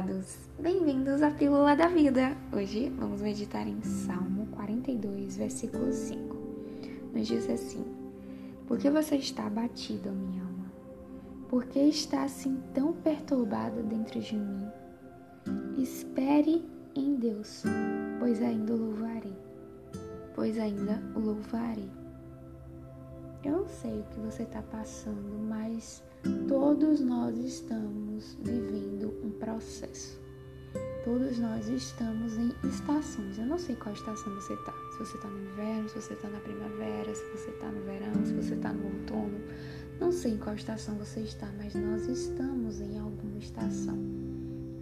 amados! Bem-vindos à Pílula da Vida! Hoje vamos meditar em Salmo 42, versículo 5. Nos diz assim: Por que você está abatido, minha alma? Por que está assim tão perturbado dentro de mim? Espere em Deus, pois ainda o louvarei. Pois ainda o louvarei. Eu não sei o que você está passando, mas todos nós estamos vivendo um processo. Todos nós estamos em estações. Eu não sei qual estação você está. Se você está no inverno, se você está na primavera, se você está no verão, se você está no outono. Não sei em qual estação você está, mas nós estamos em alguma estação.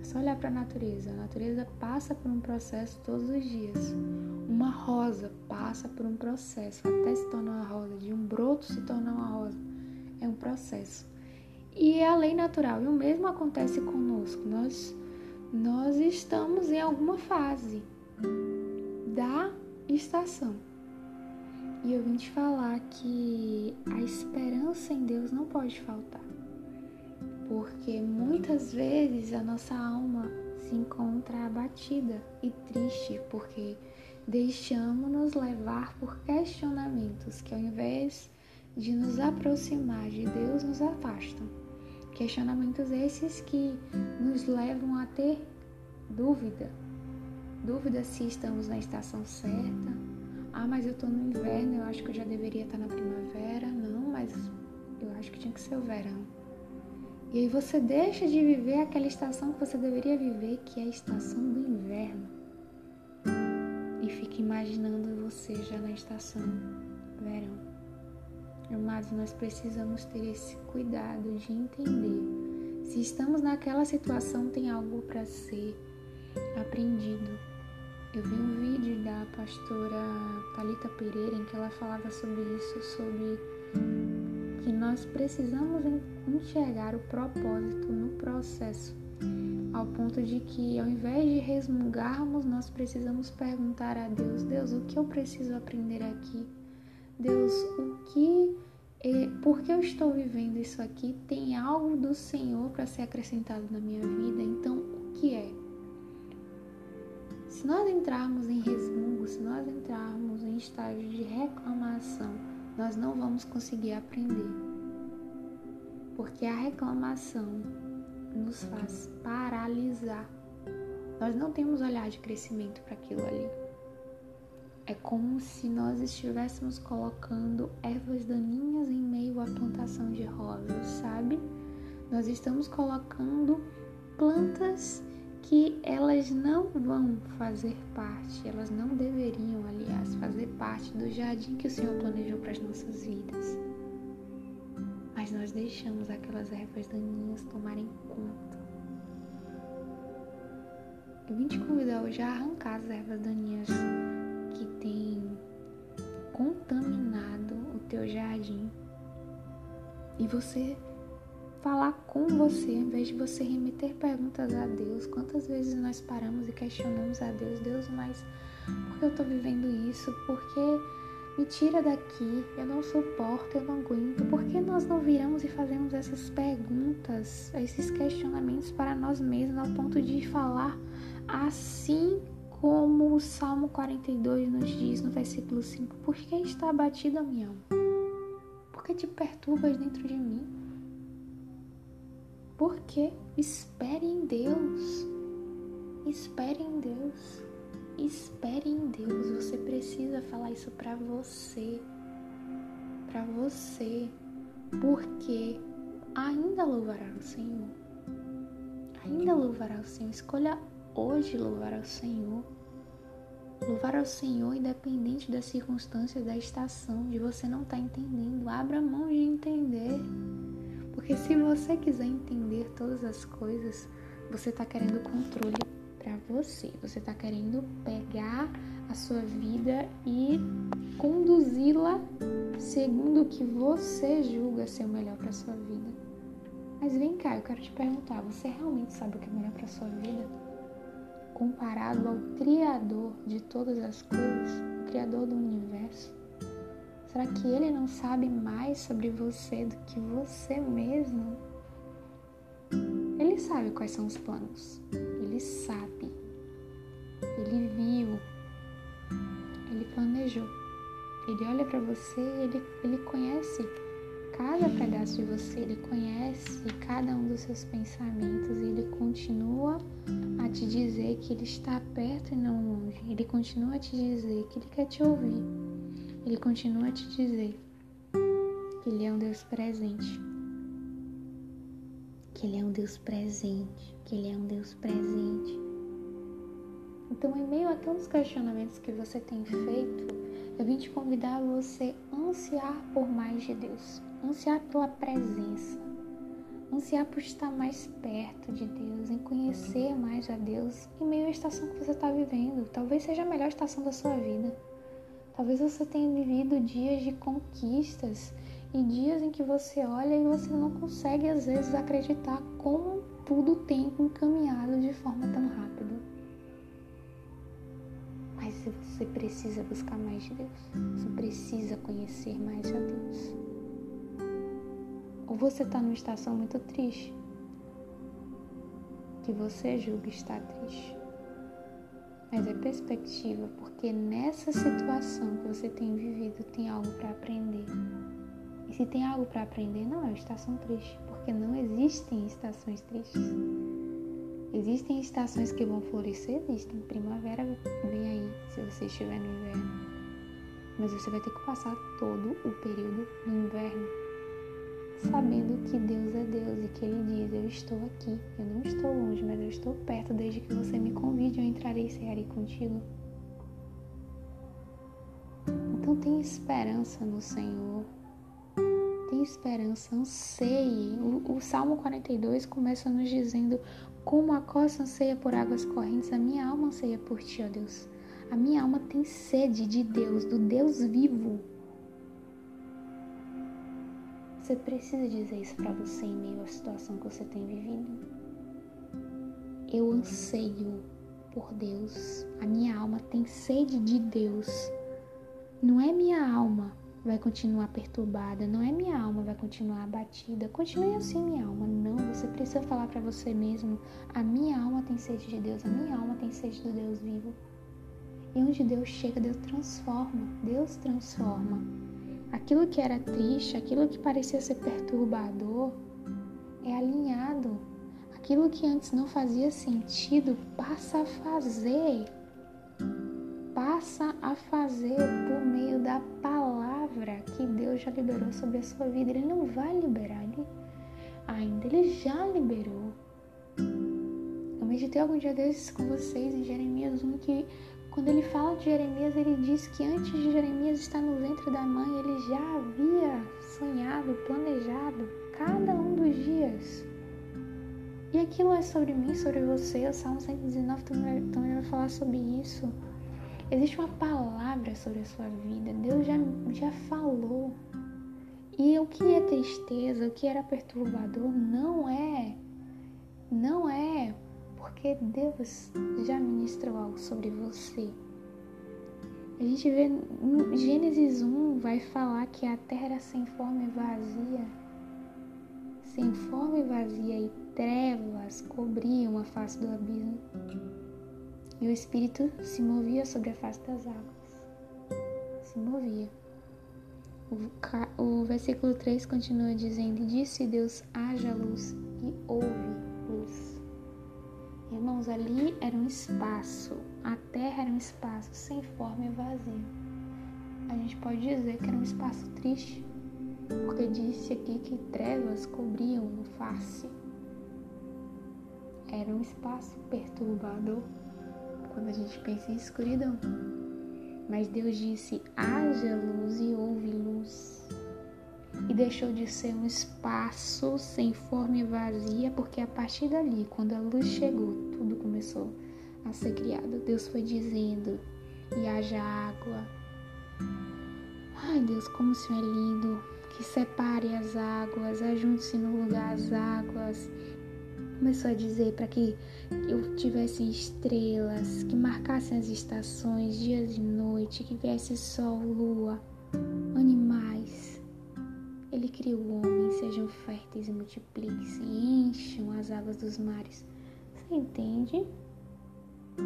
É só olhar para a natureza. A natureza passa por um processo todos os dias. Uma rosa passa por um processo até se tornar uma rosa, de um broto se tornar uma rosa. É um processo. E é a lei natural. E o mesmo acontece conosco. Nós, nós estamos em alguma fase da estação. E eu vim te falar que a esperança em Deus não pode faltar. Porque muitas vezes a nossa alma se encontra abatida e triste porque deixamos-nos levar por questionamentos que, ao invés de nos aproximar de Deus, nos afastam. Questionamentos esses que nos levam a ter dúvida. Dúvida se estamos na estação certa. Ah, mas eu estou no inverno, eu acho que eu já deveria estar na primavera. Não, mas eu acho que tinha que ser o verão. E aí você deixa de viver aquela estação que você deveria viver, que é a estação do imaginando você já na estação verão. Amados, nós precisamos ter esse cuidado de entender. Se estamos naquela situação, tem algo para ser aprendido. Eu vi um vídeo da pastora Talita Pereira em que ela falava sobre isso, sobre que nós precisamos enxergar o propósito no processo ao ponto de que, ao invés de resmungarmos, nós precisamos perguntar a Deus: Deus, o que eu preciso aprender aqui? Deus, o que, por que eu estou vivendo isso aqui? Tem algo do Senhor para ser acrescentado na minha vida? Então, o que é? Se nós entrarmos em resmungo, se nós entrarmos em estágio de reclamação, nós não vamos conseguir aprender. Porque a reclamação nos faz paralisar. Nós não temos olhar de crescimento para aquilo ali. É como se nós estivéssemos colocando ervas daninhas em meio à plantação de rosas, sabe? Nós estamos colocando plantas que elas não vão fazer parte, elas não deveriam, aliás, fazer parte do jardim que o Senhor planejou para as nossas vidas mas nós deixamos aquelas ervas daninhas tomarem conta. Eu vim te convidar hoje a arrancar as ervas daninhas que têm contaminado o teu jardim e você falar com você, em vez de você remeter perguntas a Deus. Quantas vezes nós paramos e questionamos a Deus, Deus, mas por que eu tô vivendo isso? Por que me tira daqui, eu não suporto, eu não aguento. Por que nós não viramos e fazemos essas perguntas, esses questionamentos para nós mesmos, ao ponto de falar assim como o Salmo 42 nos diz no versículo 5: Por que está abatida minha alma? Por que te perturbas dentro de mim? Por que? Espere em Deus. Espere em Deus. Espere em Deus. Você precisa falar isso para você. Para você. Porque ainda louvará o Senhor. Ainda louvará o Senhor. Escolha hoje louvar ao Senhor. Louvar ao Senhor, independente das circunstâncias, da estação, de você não estar tá entendendo. Abra mão de entender. Porque se você quiser entender todas as coisas, você está querendo controle para você. Você está querendo pegar a sua vida e conduzi-la segundo o que você julga ser o melhor para sua vida. Mas vem cá, eu quero te perguntar, você realmente sabe o que é melhor para sua vida? Comparado ao criador de todas as coisas, o criador do universo? Será que ele não sabe mais sobre você do que você mesmo? Ele Ele sabe quais são os planos. Ele sabe. Ele viu. Ele planejou. Ele olha para você, ele, ele conhece cada pedaço de você, ele conhece cada um dos seus pensamentos e ele continua a te dizer que ele está perto e não longe. Ele continua a te dizer que ele quer te ouvir. Ele continua a te dizer que ele é um Deus presente. Que ele é um Deus presente, que ele é um Deus presente. Então, em meio a tantos questionamentos que você tem feito, eu vim te convidar a você ansiar por mais de Deus, ansiar pela presença, ansiar por estar mais perto de Deus, em conhecer mais a Deus em meio à estação que você está vivendo. Talvez seja a melhor estação da sua vida. Talvez você tenha vivido dias de conquistas e dias em que você olha e você não consegue às vezes acreditar como tudo tem encaminhado de forma tão rápida. Mas você precisa buscar mais de Deus. Você precisa conhecer mais a Deus. Ou você está numa estação muito triste, que você julga estar triste. Mas é perspectiva, porque nessa situação que você tem vivido tem algo para aprender. Se tem algo para aprender, não é uma estação triste, porque não existem estações tristes. Existem estações que vão florescer, existem. Primavera vem aí, se você estiver no inverno. Mas você vai ter que passar todo o período do inverno sabendo que Deus é Deus e que Ele diz: Eu estou aqui, eu não estou longe, mas eu estou perto. Desde que você me convide, eu entrarei e cearei contigo. Então tem esperança no Senhor. Tem esperança, anseie. O, o Salmo 42 começa nos dizendo: como a costa anseia por águas correntes, a minha alma anseia por ti, ó Deus. A minha alma tem sede de Deus, do Deus vivo. Você precisa dizer isso para você em meio à situação que você tem vivido. Eu anseio por Deus. A minha alma tem sede de Deus. Não é minha alma vai continuar perturbada, não é minha alma vai continuar abatida. Continue assim, minha alma. Não, você precisa falar para você mesmo: a minha alma tem sede de Deus, a minha alma tem sede do Deus vivo. E onde Deus chega, Deus transforma. Deus transforma. Aquilo que era triste, aquilo que parecia ser perturbador, é alinhado. Aquilo que antes não fazia sentido passa a fazer. Passa a fazer por meio da palavra palavra que Deus já liberou sobre a sua vida, Ele não vai liberar ele ainda, Ele já liberou. Eu meditei algum dia desses com vocês em Jeremias 1 que quando ele fala de Jeremias, ele diz que antes de Jeremias estar no ventre da mãe, ele já havia sonhado, planejado cada um dos dias. E aquilo é sobre mim, sobre você. O Salmo 119 também vai falar sobre isso. Existe uma palavra sobre a sua vida. Deus já, já falou. E o que é tristeza, o que era perturbador, não é. Não é porque Deus já ministrou algo sobre você. A gente vê em Gênesis 1 vai falar que a terra sem forma e vazia. Sem forma e vazia e trevas cobriam a face do abismo e o Espírito se movia sobre a face das águas. Se movia. O, o versículo 3 continua dizendo: Disse Deus: haja luz e houve luz. Irmãos, ali era um espaço, a terra era um espaço sem forma e vazio. A gente pode dizer que era um espaço triste, porque disse aqui que trevas cobriam a face. Era um espaço perturbador quando a gente pensa em escuridão. Mas Deus disse: haja luz e houve luz. E deixou de ser um espaço sem forma e vazia, porque a partir dali, quando a luz chegou, tudo começou a ser criado. Deus foi dizendo: e haja água. Ai Deus, como o Senhor é lindo, que separe as águas, ajunte-se no lugar as águas, começou a dizer para que eu tivesse estrelas, que marcassem as estações, dias e noite, que viesse sol, lua, animais. Ele criou o homem, seja sejam férteis e multipliquem-se, encham as águas dos mares. Você entende?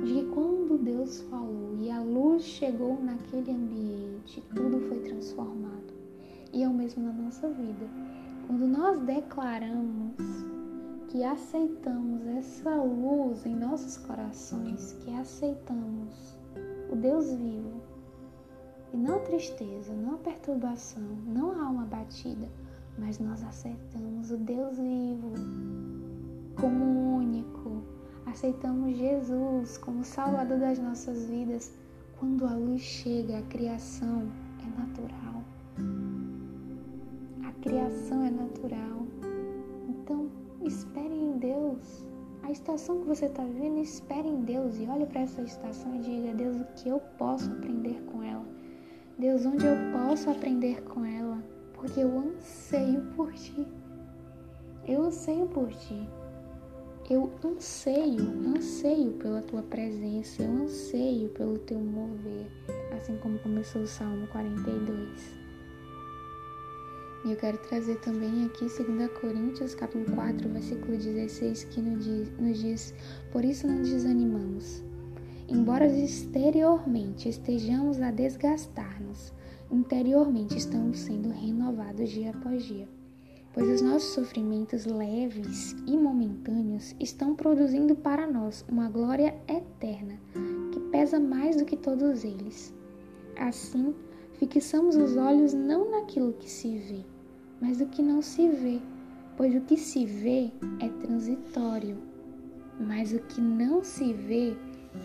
De que quando Deus falou e a luz chegou naquele ambiente, tudo foi transformado. E é o mesmo na nossa vida. Quando nós declaramos que aceitamos essa luz em nossos corações, que aceitamos o Deus vivo, e não tristeza, não perturbação, não a alma batida, mas nós aceitamos o Deus vivo como único, aceitamos Jesus como Salvador das nossas vidas. Quando a luz chega, a criação é natural. A criação é natural. Espere em Deus. A estação que você está vivendo, espere em Deus e olhe para essa estação e diga: Deus, o que eu posso aprender com ela? Deus, onde eu posso aprender com ela? Porque eu anseio por ti. Eu anseio por ti. Eu anseio, anseio pela tua presença, eu anseio pelo teu mover, assim como começou o Salmo 42. E eu quero trazer também aqui 2 Coríntios, capítulo 4, versículo 16, que nos diz: Por isso não desanimamos. Embora exteriormente estejamos a desgastar-nos, interiormente estamos sendo renovados dia após dia. Pois os nossos sofrimentos leves e momentâneos estão produzindo para nós uma glória eterna, que pesa mais do que todos eles. Assim, fixamos os olhos não naquilo que se vê, mas do que não se vê, pois o que se vê é transitório, mas o que não se vê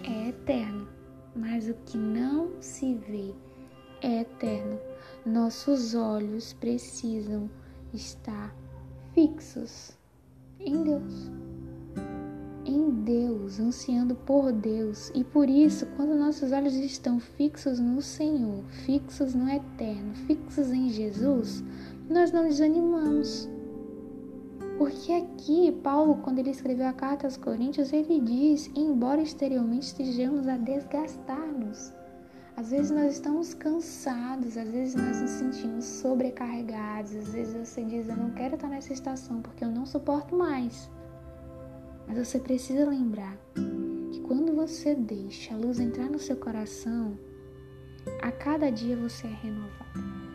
é eterno. Mas o que não se vê é eterno. Nossos olhos precisam estar fixos em Deus. Em Deus, ansiando por Deus. E por isso, quando nossos olhos estão fixos no Senhor, fixos no eterno, fixos em Jesus, nós não desanimamos. Porque aqui, Paulo, quando ele escreveu a carta aos Coríntios, ele diz: embora exteriormente estejamos a desgastar-nos. Às vezes nós estamos cansados, às vezes nós nos sentimos sobrecarregados, às vezes você diz: Eu não quero estar nessa estação porque eu não suporto mais. Mas você precisa lembrar que quando você deixa a luz entrar no seu coração, a cada dia você é renovado.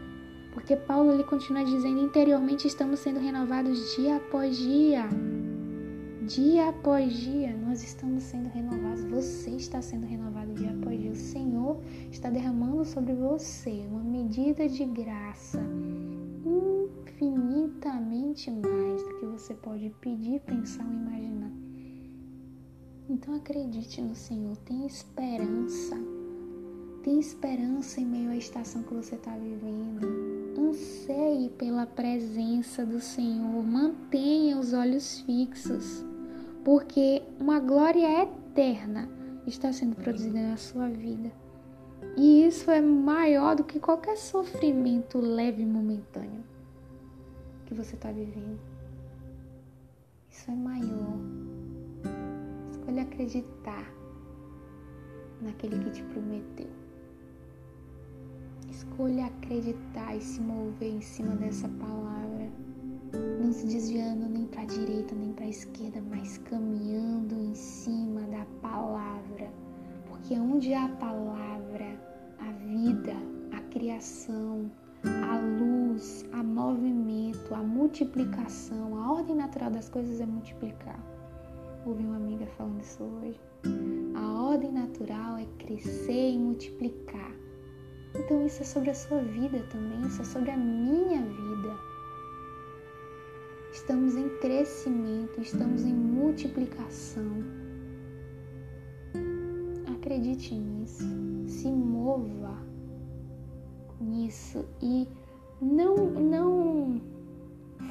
Porque Paulo ele continua dizendo: interiormente estamos sendo renovados dia após dia. Dia após dia nós estamos sendo renovados. Você está sendo renovado dia após dia. O Senhor está derramando sobre você uma medida de graça infinitamente mais do que você pode pedir, pensar ou imaginar. Então acredite no Senhor, tenha esperança. Tenha esperança em meio à estação que você está vivendo anseie pela presença do Senhor, mantenha os olhos fixos, porque uma glória eterna está sendo produzida na sua vida. E isso é maior do que qualquer sofrimento leve e momentâneo que você está vivendo. Isso é maior. Escolha acreditar naquele que te prometeu. Escolha acreditar e se mover em cima dessa palavra, não se desviando nem para a direita nem para a esquerda, mas caminhando em cima da palavra, porque onde há a palavra, a vida, a criação, a luz, a movimento, a multiplicação, a ordem natural das coisas é multiplicar. Ouvi uma amiga falando isso hoje. A ordem natural é crescer e multiplicar. Então isso é sobre a sua vida também, isso é sobre a minha vida. Estamos em crescimento, estamos em multiplicação. Acredite nisso, se mova nisso e não não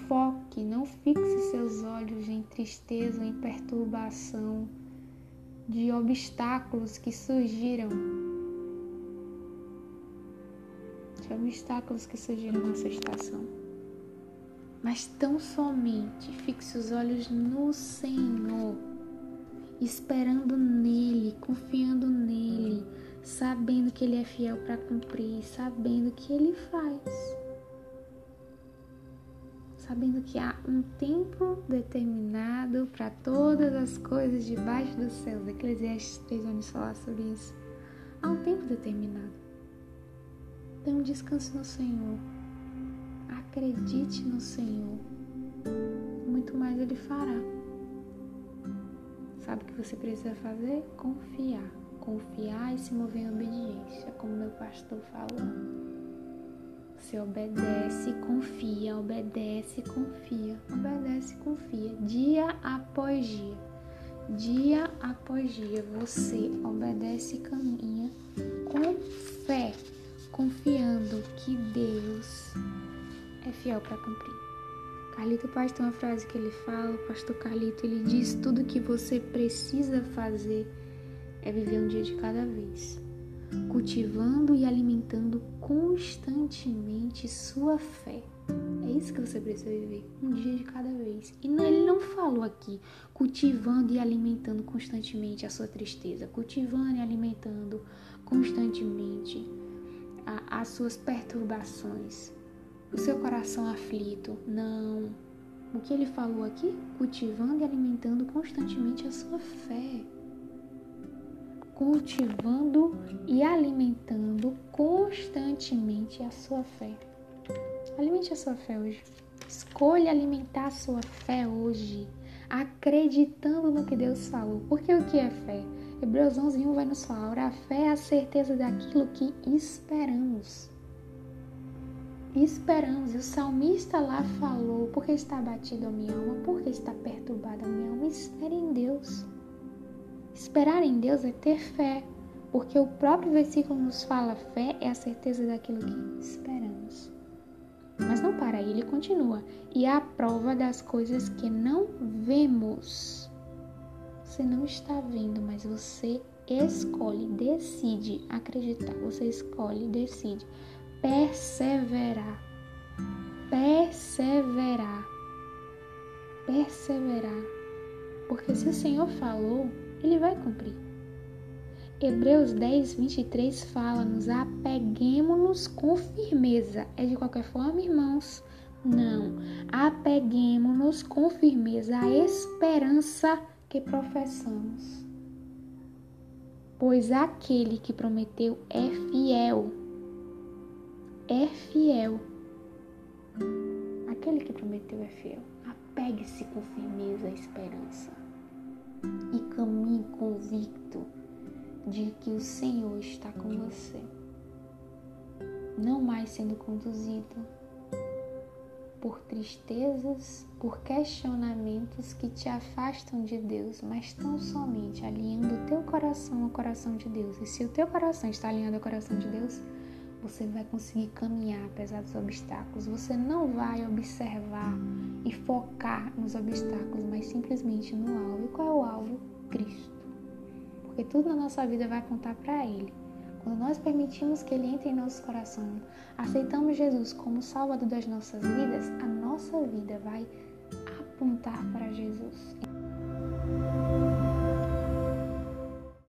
foque, não fixe seus olhos em tristeza, em perturbação, de obstáculos que surgiram de obstáculos que surgiram nessa estação. Mas tão somente fixe os olhos no Senhor, esperando nele, confiando nele, sabendo que ele é fiel para cumprir, sabendo que ele faz. sabendo que há um tempo determinado para todas as coisas debaixo dos céus. Eclesiastes 3 vai nos falar sobre isso. Há um tempo determinado. Então descanse no Senhor. Acredite no Senhor. Muito mais Ele fará. Sabe o que você precisa fazer? Confiar. Confiar e se mover em obediência, como meu pastor falou. Você obedece, confia, obedece, confia, obedece, confia, dia após dia. Dia após dia você obedece e caminha com fé, confiando que Deus é fiel para cumprir. Carlito Paz tem uma frase que ele fala, pastor Carlito, ele diz: tudo que você precisa fazer é viver um dia de cada vez cultivando e alimentando constantemente sua fé. É isso que você precisa viver, um dia de cada vez. E ele não falou aqui cultivando e alimentando constantemente a sua tristeza, cultivando e alimentando constantemente as suas perturbações, o seu coração aflito. Não. O que ele falou aqui? Cultivando e alimentando constantemente a sua fé cultivando e alimentando constantemente a sua fé. Alimente a sua fé hoje. Escolha alimentar a sua fé hoje, acreditando no que Deus falou. Porque o que é fé? Hebreus 11, 1 vai nos falar: a fé é a certeza daquilo que esperamos. Esperamos, e o salmista lá falou: porque está batido a minha alma, porque está perturbada a minha alma, espere em Deus. Esperar em Deus é ter fé, porque o próprio versículo nos fala: fé é a certeza daquilo que esperamos. Mas não para ele continua: e a prova das coisas que não vemos. Você não está vendo, mas você escolhe, decide acreditar. Você escolhe, decide perseverar. Perseverar. Perseverar. Porque se o Senhor falou, ele vai cumprir. Hebreus 10, 23 fala: nos apeguemos-nos com firmeza. É de qualquer forma, irmãos? Não. Apeguemos-nos com firmeza à esperança que professamos. Pois aquele que prometeu é fiel. É fiel. Aquele que prometeu é fiel. Apegue-se com firmeza à esperança e caminhe convicto de que o Senhor está com você. Não mais sendo conduzido por tristezas, por questionamentos que te afastam de Deus, mas tão somente alinhando o teu coração ao coração de Deus. E se o teu coração está alinhado ao coração de Deus, você vai conseguir caminhar apesar dos obstáculos. Você não vai observar e focar nos obstáculos, mas simplesmente no alvo. E qual é o alvo? Cristo. Porque tudo na nossa vida vai apontar para Ele. Quando nós permitimos que Ele entre em nosso coração, aceitamos Jesus como Salvador das nossas vidas, a nossa vida vai apontar para Jesus.